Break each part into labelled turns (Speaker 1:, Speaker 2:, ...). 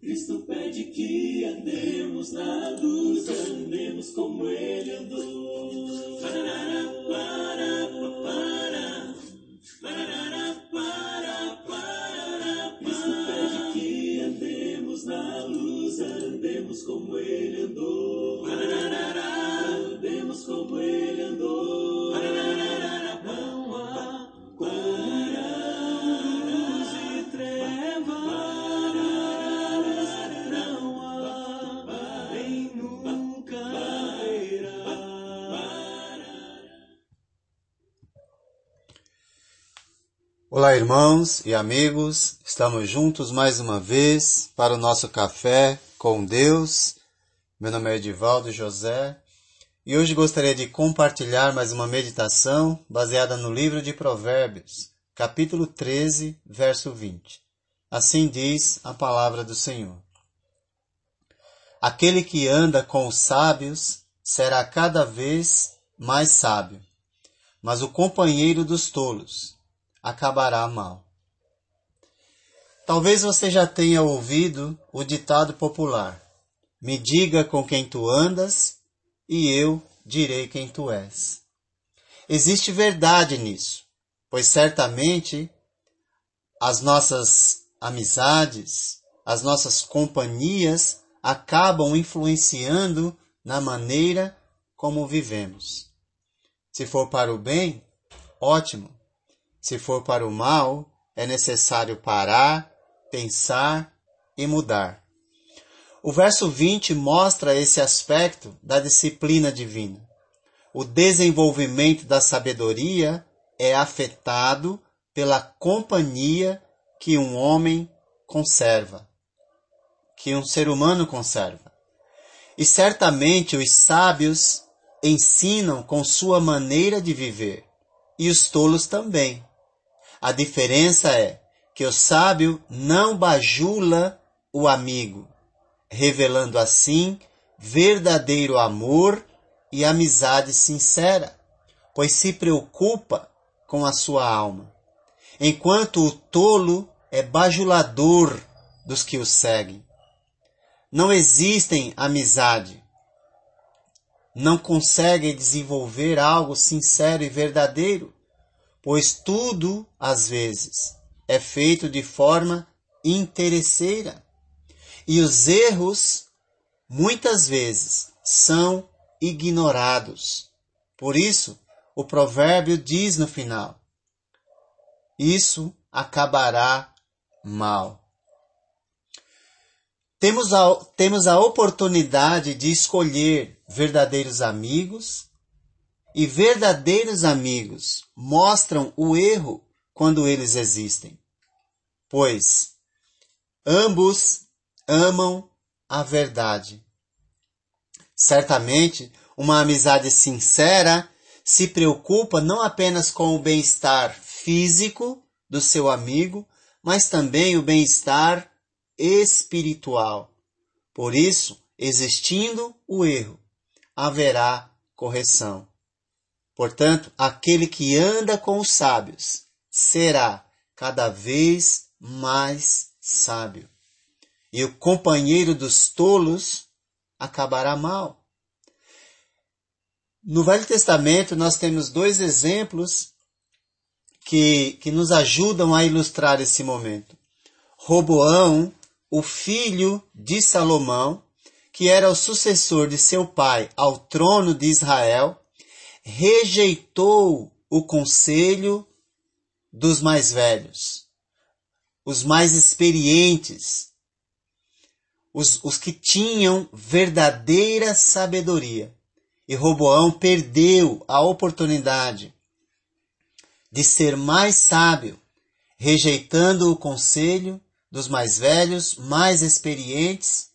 Speaker 1: Cristo pede que andemos na luz, andemos como Ele andou. Parará, para, para, parará, para, para, Cristo pede que andemos na luz, andemos como Ele andou.
Speaker 2: Olá, irmãos e amigos, estamos juntos mais uma vez para o nosso café com Deus. Meu nome é Edivaldo José e hoje gostaria de compartilhar mais uma meditação baseada no livro de Provérbios, capítulo 13, verso 20. Assim diz a palavra do Senhor. Aquele que anda com os sábios será cada vez mais sábio, mas o companheiro dos tolos acabará mal. Talvez você já tenha ouvido o ditado popular: Me diga com quem tu andas e eu direi quem tu és. Existe verdade nisso, pois certamente as nossas amizades, as nossas companhias acabam influenciando na maneira como vivemos. Se for para o bem, ótimo. Se for para o mal, é necessário parar, pensar e mudar. O verso 20 mostra esse aspecto da disciplina divina. O desenvolvimento da sabedoria é afetado pela companhia que um homem conserva, que um ser humano conserva. E certamente os sábios ensinam com sua maneira de viver, e os tolos também. A diferença é que o sábio não bajula o amigo, revelando assim verdadeiro amor e amizade sincera, pois se preocupa com a sua alma, enquanto o tolo é bajulador dos que o seguem. Não existem amizade, não conseguem desenvolver algo sincero e verdadeiro, pois tudo, às vezes, é feito de forma interesseira. E os erros, muitas vezes, são ignorados. Por isso, o provérbio diz no final: Isso acabará mal. Temos a, temos a oportunidade de escolher verdadeiros amigos e verdadeiros amigos mostram o erro quando eles existem, pois ambos amam a verdade. Certamente, uma amizade sincera se preocupa não apenas com o bem-estar físico do seu amigo, mas também o bem-estar espiritual. Por isso, existindo o erro, haverá correção. Portanto, aquele que anda com os sábios será cada vez mais sábio. E o companheiro dos tolos acabará mal. No Velho Testamento, nós temos dois exemplos que, que nos ajudam a ilustrar esse momento. Roboão, o filho de Salomão, que era o sucessor de seu pai ao trono de Israel, rejeitou o conselho dos mais velhos, os mais experientes, os, os que tinham verdadeira sabedoria. E Roboão perdeu a oportunidade de ser mais sábio, rejeitando o conselho dos mais velhos, mais experientes,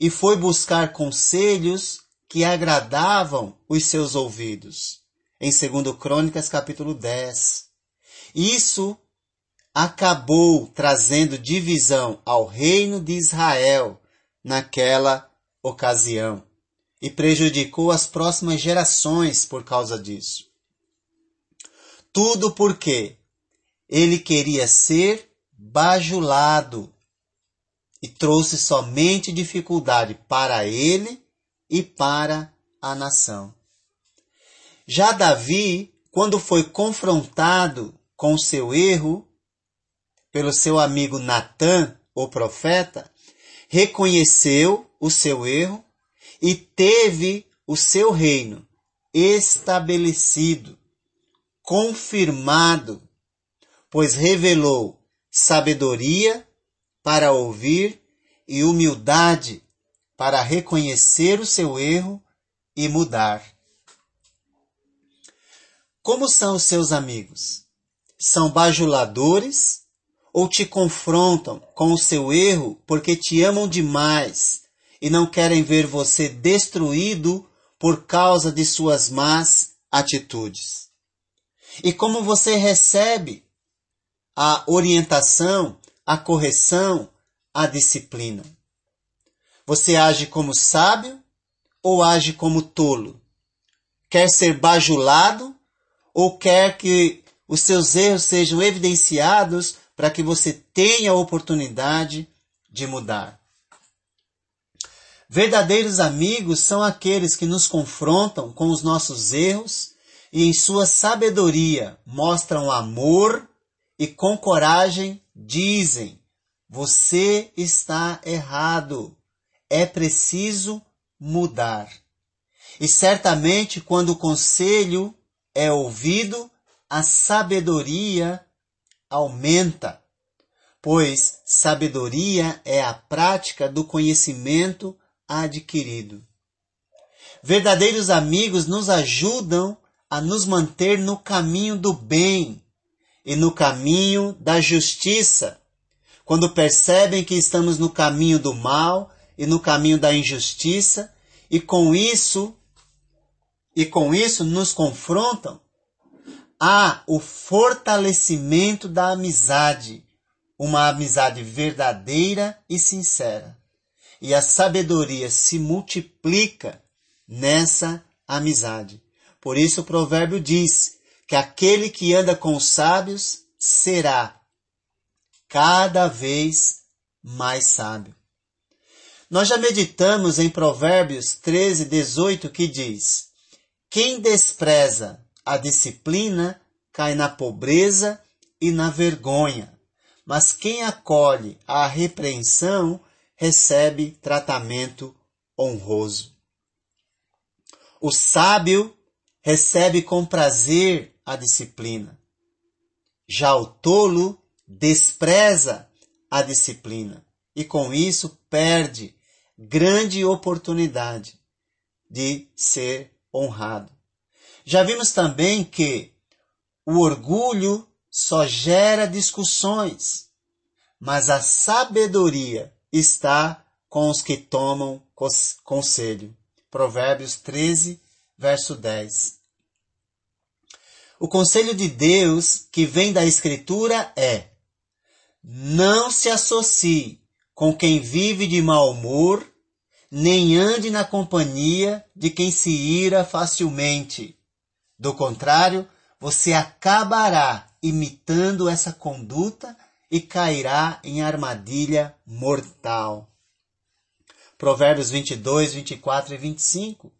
Speaker 2: e foi buscar conselhos que agradavam os seus ouvidos. Em 2 Crônicas, capítulo 10. Isso acabou trazendo divisão ao reino de Israel naquela ocasião e prejudicou as próximas gerações por causa disso. Tudo porque ele queria ser bajulado. E trouxe somente dificuldade para ele e para a nação. Já Davi, quando foi confrontado com seu erro pelo seu amigo Natã, o profeta, reconheceu o seu erro e teve o seu reino estabelecido, confirmado, pois revelou sabedoria para ouvir e humildade para reconhecer o seu erro e mudar. Como são os seus amigos? São bajuladores ou te confrontam com o seu erro porque te amam demais e não querem ver você destruído por causa de suas más atitudes? E como você recebe a orientação, a correção, a disciplina? Você age como sábio ou age como tolo? Quer ser bajulado ou quer que os seus erros sejam evidenciados para que você tenha a oportunidade de mudar? Verdadeiros amigos são aqueles que nos confrontam com os nossos erros e, em sua sabedoria, mostram amor e com coragem dizem: Você está errado é preciso mudar. E certamente, quando o conselho é ouvido, a sabedoria aumenta, pois sabedoria é a prática do conhecimento adquirido. Verdadeiros amigos nos ajudam a nos manter no caminho do bem e no caminho da justiça. Quando percebem que estamos no caminho do mal, e no caminho da injustiça, e com isso e com isso nos confrontam, há o fortalecimento da amizade, uma amizade verdadeira e sincera. E a sabedoria se multiplica nessa amizade. Por isso o provérbio diz que aquele que anda com os sábios será cada vez mais sábio. Nós já meditamos em Provérbios 13, 18, que diz: Quem despreza a disciplina cai na pobreza e na vergonha, mas quem acolhe a repreensão recebe tratamento honroso. O sábio recebe com prazer a disciplina. Já o tolo despreza a disciplina e com isso perde grande oportunidade de ser honrado. Já vimos também que o orgulho só gera discussões, mas a sabedoria está com os que tomam conselho. Provérbios 13, verso 10. O conselho de Deus que vem da Escritura é: não se associe com quem vive de mau humor, nem ande na companhia de quem se ira facilmente. Do contrário, você acabará imitando essa conduta e cairá em armadilha mortal. Provérbios 22, 24 e 25.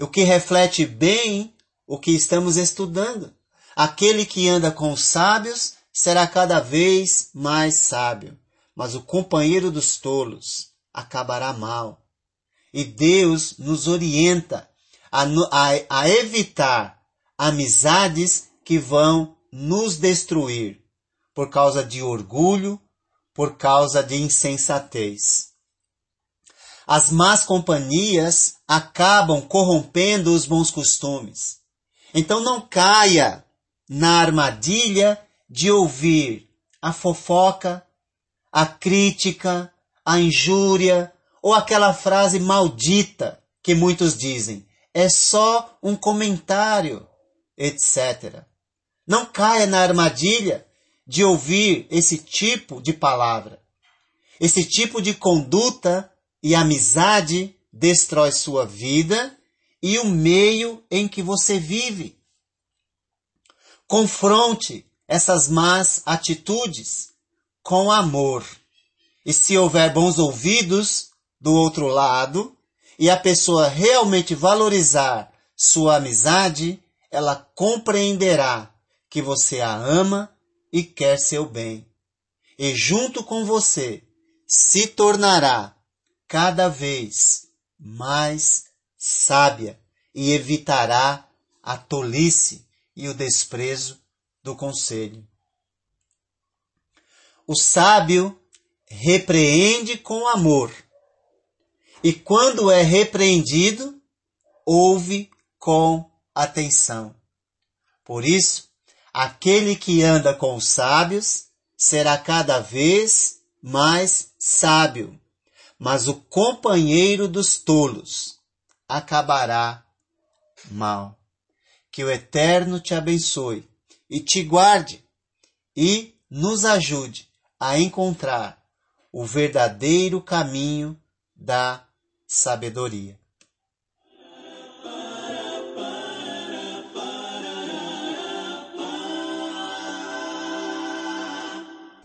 Speaker 2: O que reflete bem o que estamos estudando. Aquele que anda com os sábios será cada vez mais sábio mas o companheiro dos tolos acabará mal. E Deus nos orienta a, a, a evitar amizades que vão nos destruir por causa de orgulho, por causa de insensatez. As más companhias acabam corrompendo os bons costumes. Então não caia na armadilha de ouvir a fofoca, a crítica, a injúria ou aquela frase maldita que muitos dizem. É só um comentário, etc. Não caia na armadilha de ouvir esse tipo de palavra. Esse tipo de conduta e amizade destrói sua vida e o meio em que você vive. Confronte essas más atitudes com amor E se houver bons ouvidos do outro lado e a pessoa realmente valorizar sua amizade, ela compreenderá que você a ama e quer seu bem. E junto com você se tornará cada vez mais sábia e evitará a tolice e o desprezo do conselho. O sábio repreende com amor, e quando é repreendido, ouve com atenção. Por isso, aquele que anda com os sábios será cada vez mais sábio, mas o companheiro dos tolos acabará mal. Que o Eterno te abençoe e te guarde e nos ajude a encontrar o verdadeiro caminho da sabedoria.